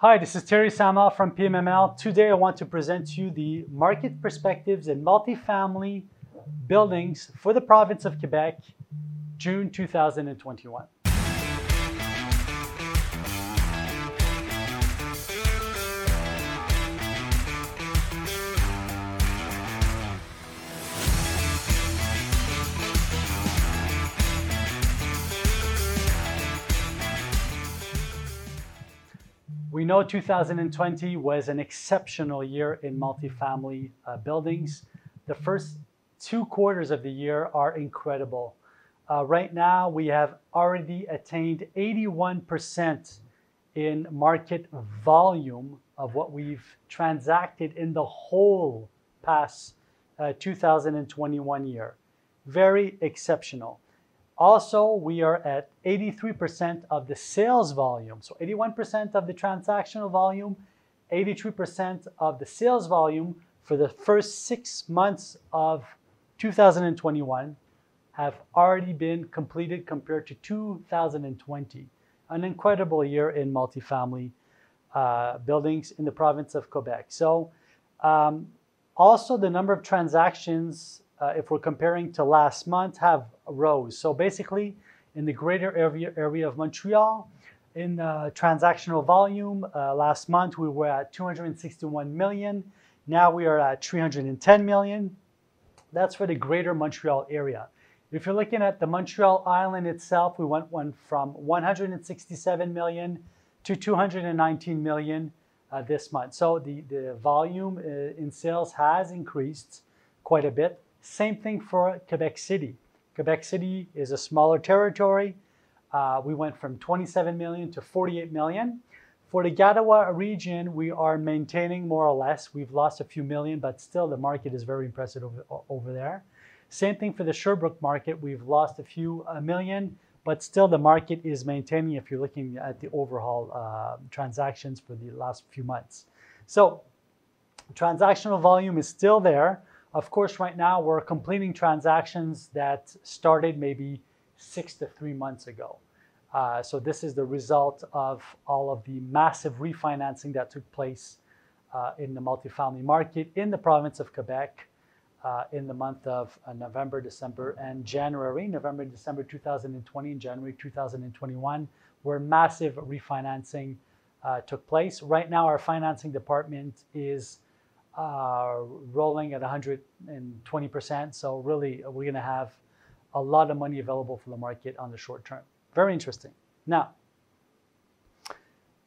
Hi, this is Terry Samal from PMML. Today I want to present to you the market perspectives in multifamily buildings for the province of Quebec, June 2021. Know 2020 was an exceptional year in multifamily uh, buildings. The first two quarters of the year are incredible. Uh, right now, we have already attained 81% in market volume of what we've transacted in the whole past uh, 2021 year. Very exceptional. Also, we are at 83% of the sales volume. So 81% of the transactional volume, 83% of the sales volume for the first six months of 2021 have already been completed compared to 2020. An incredible year in multifamily uh, buildings in the province of Quebec. So, um, also the number of transactions uh, if we're comparing to last month, have rose. So basically, in the greater area, area of Montreal, in uh, transactional volume, uh, last month we were at 261 million. Now we are at 310 million. That's for the greater Montreal area. If you're looking at the Montreal Island itself, we went one from 167 million to 219 million uh, this month. So the, the volume uh, in sales has increased quite a bit. Same thing for Quebec City. Quebec City is a smaller territory. Uh, we went from 27 million to 48 million. For the Gatawa region, we are maintaining more or less. We've lost a few million, but still the market is very impressive over, over there. Same thing for the Sherbrooke market. We've lost a few a million, but still the market is maintaining if you're looking at the overall uh, transactions for the last few months. So transactional volume is still there. Of course, right now we're completing transactions that started maybe six to three months ago. Uh, so this is the result of all of the massive refinancing that took place uh, in the multifamily market in the province of Quebec uh, in the month of uh, November, December, and January. November, December 2020 and January 2021, where massive refinancing uh, took place. Right now, our financing department is uh, rolling at 120%. So really, we're going to have a lot of money available for the market on the short term. Very interesting. Now,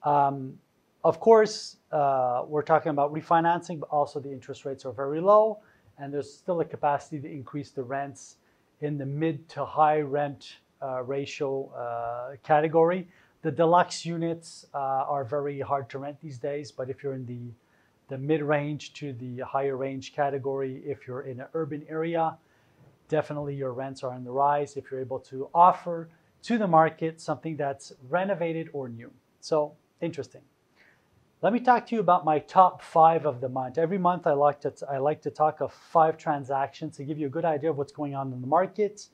um, of course, uh, we're talking about refinancing, but also the interest rates are very low, and there's still a capacity to increase the rents in the mid to high rent uh, ratio uh, category. The deluxe units uh, are very hard to rent these days, but if you're in the the mid-range to the higher range category. If you're in an urban area, definitely your rents are on the rise if you're able to offer to the market something that's renovated or new. So interesting. Let me talk to you about my top five of the month. Every month I like to I like to talk of five transactions to give you a good idea of what's going on in the market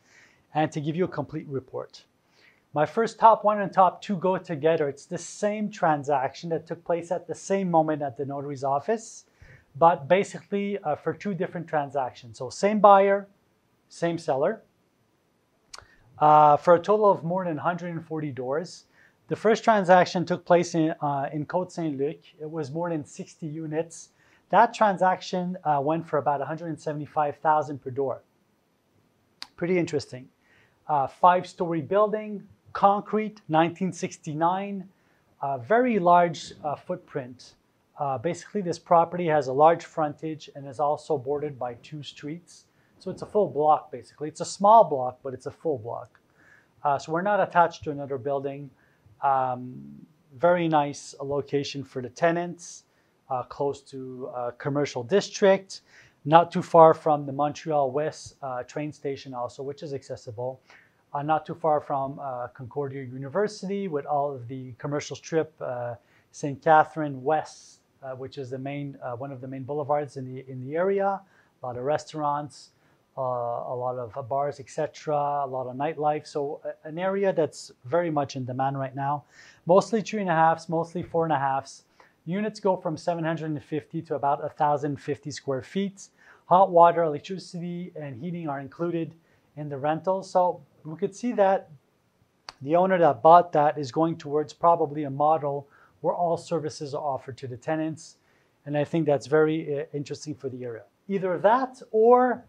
and to give you a complete report. My first top one and top two go together. It's the same transaction that took place at the same moment at the notary's office, but basically uh, for two different transactions. So same buyer, same seller, uh, for a total of more than 140 doors. The first transaction took place in, uh, in Côte Saint Luc. It was more than 60 units. That transaction uh, went for about 175,000 per door. Pretty interesting. Uh, five-story building, concrete, 1969, a very large uh, footprint. Uh, basically, this property has a large frontage and is also bordered by two streets. So it's a full block, basically. It's a small block, but it's a full block. Uh, so we're not attached to another building. Um, very nice location for the tenants, uh, close to a commercial district, not too far from the Montreal West uh, train station also, which is accessible uh, not too far from uh, Concordia University with all of the commercial strip, uh, St. Catherine West, uh, which is the main, uh, one of the main boulevards in the, in the area, a lot of restaurants, uh, a lot of bars, etc., a lot of nightlife. So an area that's very much in demand right now. Mostly three and a halfs, mostly four and a halfs. Units go from 750 to about 1,050 square feet. Hot water, electricity, and heating are included in the rental. So we could see that the owner that bought that is going towards probably a model where all services are offered to the tenants. And I think that's very uh, interesting for the area. Either that or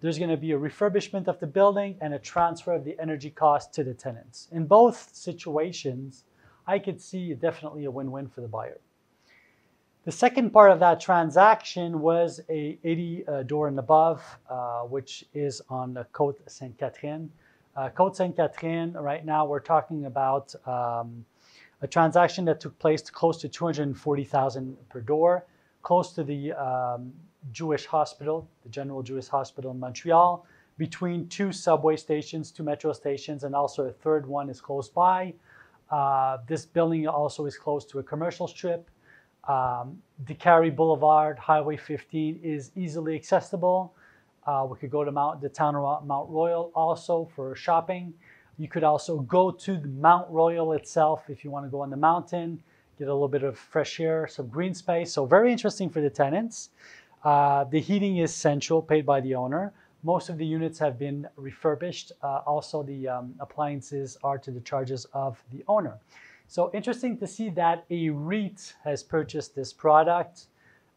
there's going to be a refurbishment of the building and a transfer of the energy cost to the tenants. In both situations, I could see definitely a win-win for the buyer. The second part of that transaction was a 80 uh, door and above, uh, which is on the Côte Sainte Catherine. Uh, Côte Sainte Catherine, right now we're talking about um, a transaction that took place close to 240,000 per door, close to the um, Jewish hospital, the General Jewish Hospital in Montreal, between two subway stations, two metro stations, and also a third one is close by. Uh, this building also is close to a commercial strip. Um, Décarie Boulevard, Highway 15 is easily accessible. Uh, we could go to Mount, the town of Mount Royal also for shopping. You could also go to the Mount Royal itself if you want to go on the mountain, get a little bit of fresh air, some green space. So very interesting for the tenants. Uh, the heating is central, paid by the owner. Most of the units have been refurbished. Uh, also, the um, appliances are to the charges of the owner. So interesting to see that a REIT has purchased this product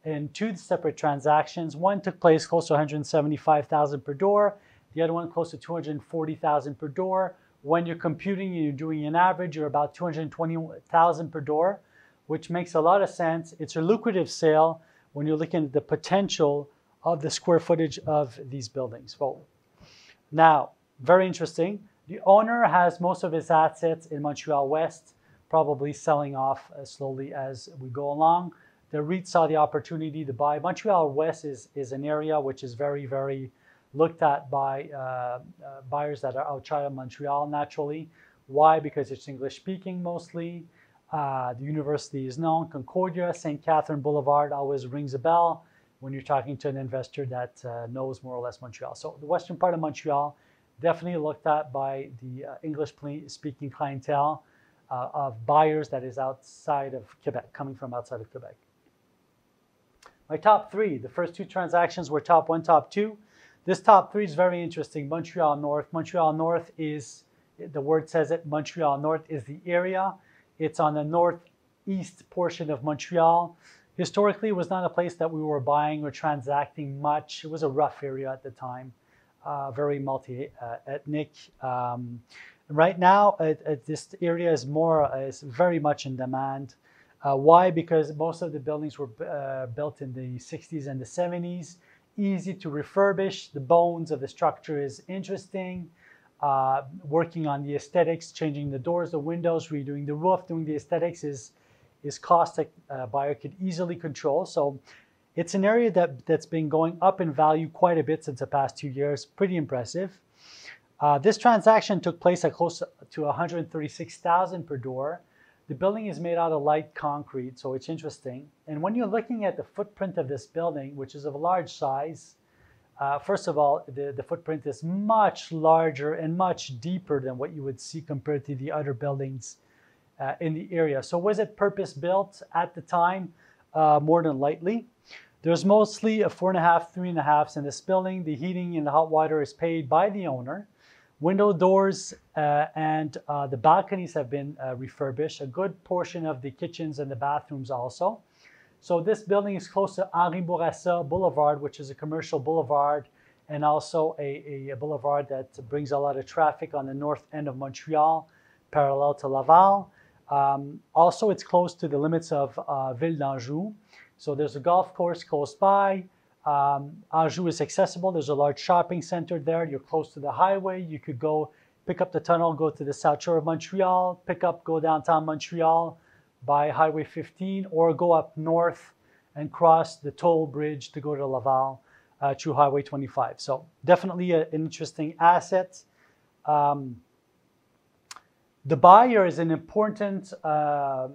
in two separate transactions. One took place close to 175,000 per door. The other one close to 240,000 per door. When you're computing and you're doing an average, you're about 220,000 per door, which makes a lot of sense. It's a lucrative sale when you're looking at the potential of the square footage of these buildings. Well, now, very interesting. The owner has most of his assets in Montreal West probably selling off slowly as we go along. The REIT saw the opportunity to buy. Montreal West is, is an area which is very, very looked at by uh, uh, buyers that are outside of Montreal naturally. Why? Because it's English speaking mostly. Uh, the university is known. Concordia, St. Catherine Boulevard always rings a bell when you're talking to an investor that uh, knows more or less Montreal. So the western part of Montreal, definitely looked at by the uh, English speaking clientele uh, of buyers that is outside of Quebec, coming from outside of Quebec. My top three, the first two transactions were top one, top two. This top three is very interesting. Montreal North. Montreal North is, the word says it, Montreal North is the area. It's on the northeast portion of Montreal. Historically, it was not a place that we were buying or transacting much. It was a rough area at the time, uh, very multi-ethnic. Um, Right now, it, it, this area is more is very much in demand. Uh, why? Because most of the buildings were uh, built in the 60s and the 70s. Easy to refurbish. The bones of the structure is interesting. Uh, working on the aesthetics, changing the doors, the windows, redoing the roof, doing the aesthetics is is cost that uh, buyer could easily control. So it's an area that that's been going up in value quite a bit since the past two years. Pretty impressive. Uh, this transaction took place at close to 136,000 per door. The building is made out of light concrete, so it's interesting. And when you're looking at the footprint of this building, which is of a large size, uh, first of all, the, the footprint is much larger and much deeper than what you would see compared to the other buildings uh, in the area. So was it purpose built at the time? Uh, more than likely. There's mostly a four and a half, three and a halfs in this building. The heating and the hot water is paid by the owner. Window doors uh, and uh, the balconies have been uh, refurbished. A good portion of the kitchens and the bathrooms also. So this building is close to Henri Bourassa Boulevard, which is a commercial boulevard and also a, a, boulevard that brings a lot of traffic on the north end of Montreal, parallel to Laval. Um, also, it's close to the limits of uh, Ville d'Anjou. So there's a golf course close by. Um, Anjou is accessible. There's a large shopping center there. You're close to the highway. You could go pick up the tunnel, go to the South Shore of Montreal, pick up, go downtown Montreal by Highway 15, or go up north and cross the toll bridge to go to Laval uh, through Highway 25. So definitely a, an interesting asset. Um, the buyer is an important uh,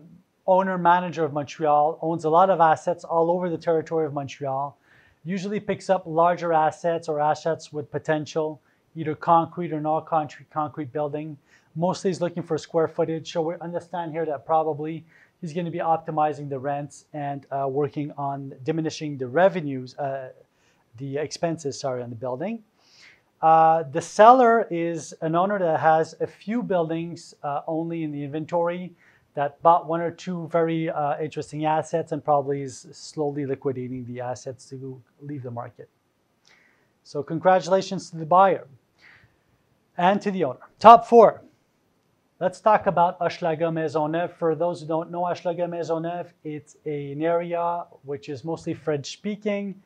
owner manager of Montreal, owns a lot of assets all over the territory of Montreal Usually picks up larger assets or assets with potential, either concrete or non concrete concrete building. Mostly he's looking for square footage. So we understand here that probably he's going to be optimizing the rents and uh, working on diminishing the revenues, uh, the expenses, sorry, on the building. Uh, the seller is an owner that has a few buildings uh, only in the inventory that bought one or two very uh, interesting assets and probably is slowly liquidating the assets to leave the market. So congratulations to the buyer and to the owner. Top four. Let's talk about Hochelaga Maisonneuve. For those who don't know Hochelaga Maisonneuve, it's an area which is mostly French speaking.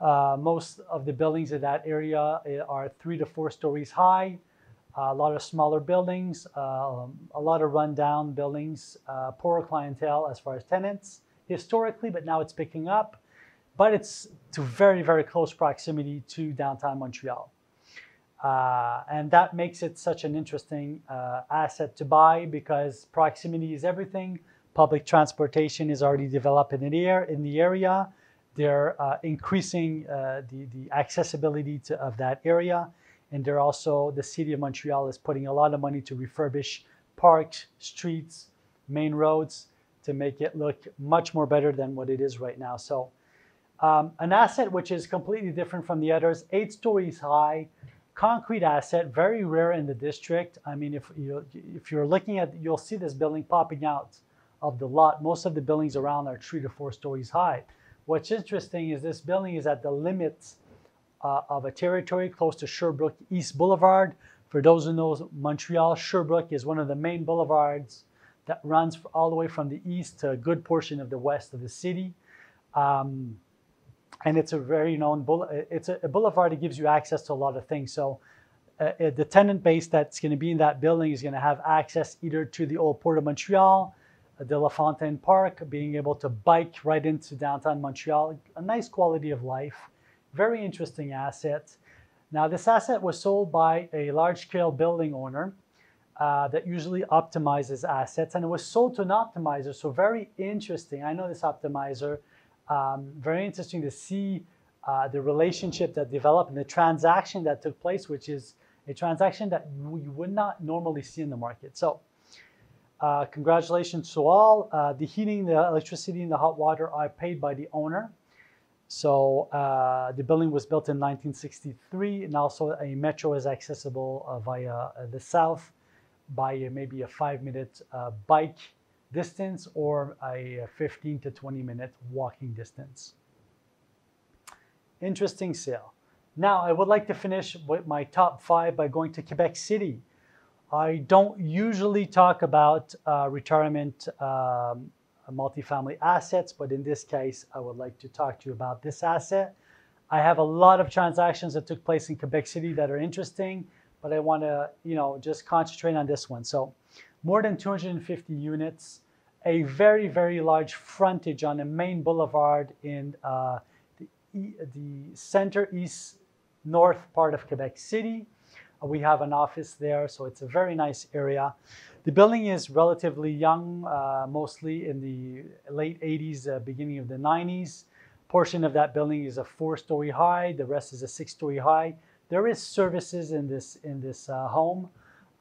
Uh, most of the buildings in that area eh, are three to four stories high. A lot of smaller buildings, uh, a lot of rundown buildings, uh, poorer clientele as far as tenants historically, but now it's picking up. But it's to very, very close proximity to downtown Montreal. Uh, and that makes it such an interesting uh, asset to buy because proximity is everything. Public transportation is already developed in the, air, in the area. They're uh, increasing uh, the, the accessibility to, of that area. And they're also, the city of Montreal is putting a lot of money to refurbish parks, streets, main roads to make it look much more better than what it is right now. So um, an asset which is completely different from the others, eight stories high, concrete asset, very rare in the district. I mean, if you if you're looking at, you'll see this building popping out of the lot. Most of the buildings around are three to four stories high. What's interesting is this building is at the limits uh, of a territory close to Sherbrooke East Boulevard. For those who know Montreal, Sherbrooke is one of the main boulevards that runs all the way from the east to a good portion of the west of the city. Um, and it's a very known bull. It's a, a, boulevard that gives you access to a lot of things. So uh, uh the tenant base that's going to be in that building is going to have access either to the old Port of Montreal, De La Fontaine Park, being able to bike right into downtown Montreal. A nice quality of life, very interesting asset. Now this asset was sold by a large-scale building owner. Uh, that usually optimizes assets, and it was sold to an optimizer. So very interesting. I know this optimizer um, very interesting to see uh, the relationship that developed and the transaction that took place, which is a transaction that you would not normally see in the market. So uh, congratulations to all. Uh, the heating, the electricity, and the hot water are paid by the owner. So uh, the building was built in 1963, and also a metro is accessible uh, via uh, the south by maybe a five-minute bike distance or a 15 to 20 minute walking distance. Interesting sale. Now, I would like to finish with my top five by going to Quebec City. I don't usually talk about uh, retirement um, multifamily assets, but in this case, I would like to talk to you about this asset. I have a lot of transactions that took place in Quebec City that are interesting, but I want to, you know, just concentrate on this one. So, more than 250 units, a very, very large frontage on the main boulevard in uh, the, the center east north part of Quebec City. We have an office there, so it's a very nice area. The building is relatively young, uh, mostly in the late 80s, uh, beginning of the 90s. Portion of that building is a four-story high. The rest is a six-story high. There is services in this in this uh, home,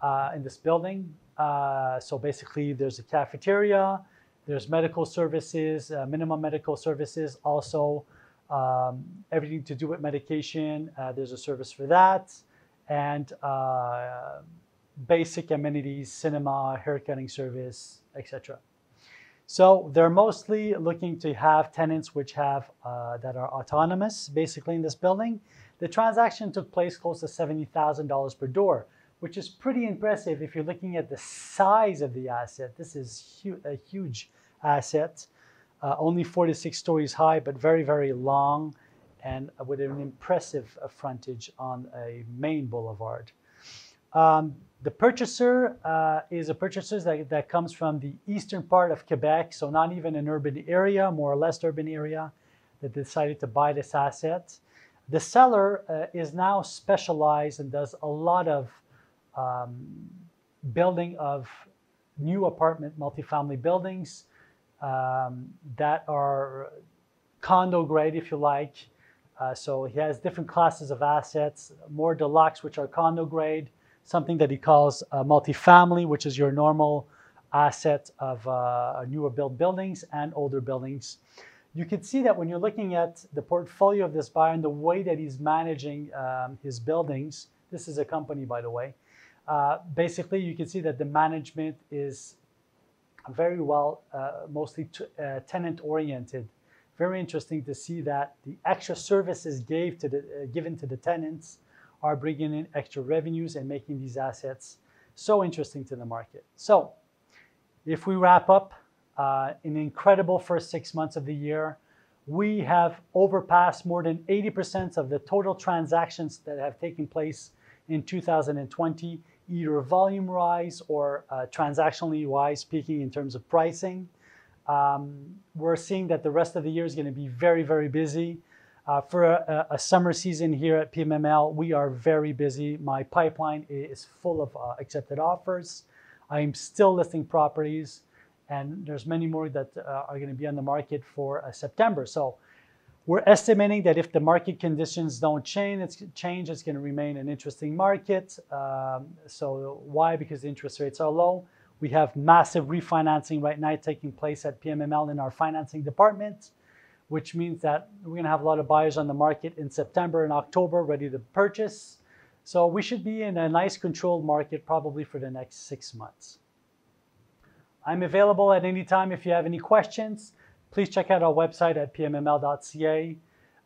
uh, in this building. Uh, so basically, there's a cafeteria, there's medical services, uh, minimum medical services, also um, everything to do with medication. There's a service for that, and uh, basic amenities, cinema, haircutting service, etc. So they're mostly looking to have tenants which have uh, that are autonomous, basically in this building. The transaction took place close to seventy thousand dollars per door which is pretty impressive if you're looking at the size of the asset. This is hu a huge asset, uh, only 46 stories high, but very, very long and with an impressive uh, frontage on a main boulevard. Um, the purchaser uh, is a purchaser that, that comes from the eastern part of Quebec, so not even an urban area, more or less urban area, that decided to buy this asset. The seller uh, is now specialized and does a lot of um, building of new apartment multifamily buildings um, that are condo grade, if you like, Uh, so he has different classes of assets, more deluxe, which are condo grade, something that he calls uh, multifamily, which is your normal asset of uh, newer built buildings and older buildings. You can see that when you're looking at the portfolio of this buyer and the way that he's managing um, his buildings, this is a company, by the way. Uh, basically, you can see that the management is very well, uh, mostly t- uh, tenant oriented. Very interesting to see that the extra services gave to the, uh, given to the tenants are bringing in extra revenues and making these assets so interesting to the market. So, if we wrap up, uh, an incredible first six months of the year. We have overpassed more than 80% of the total transactions that have taken place in 2020, either volume rise or uh, transactionally wise, speaking in terms of pricing. Um, we're seeing that the rest of the year is going to be very, very busy. Uh, for a, a, summer season here at PMML, we are very busy. My pipeline is full of uh, accepted offers. I'm still listing properties and there's many more that uh, are going to be on the market for uh, September. So we're estimating that if the market conditions don't change, it's change. It's going to remain an interesting market. Um, so why? Because the interest rates are low. We have massive refinancing right now taking place at PMML in our financing department, which means that we're going to have a lot of buyers on the market in September and October ready to purchase. So we should be in a nice controlled market probably for the next six months. I'm available at any time if you have any questions. Please check out our website at pmml.ca.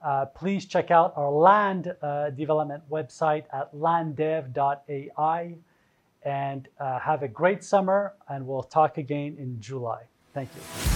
Uh, please check out our land uh, development website at landdev.ai. And uh, have a great summer, and we'll talk again in July. Thank you.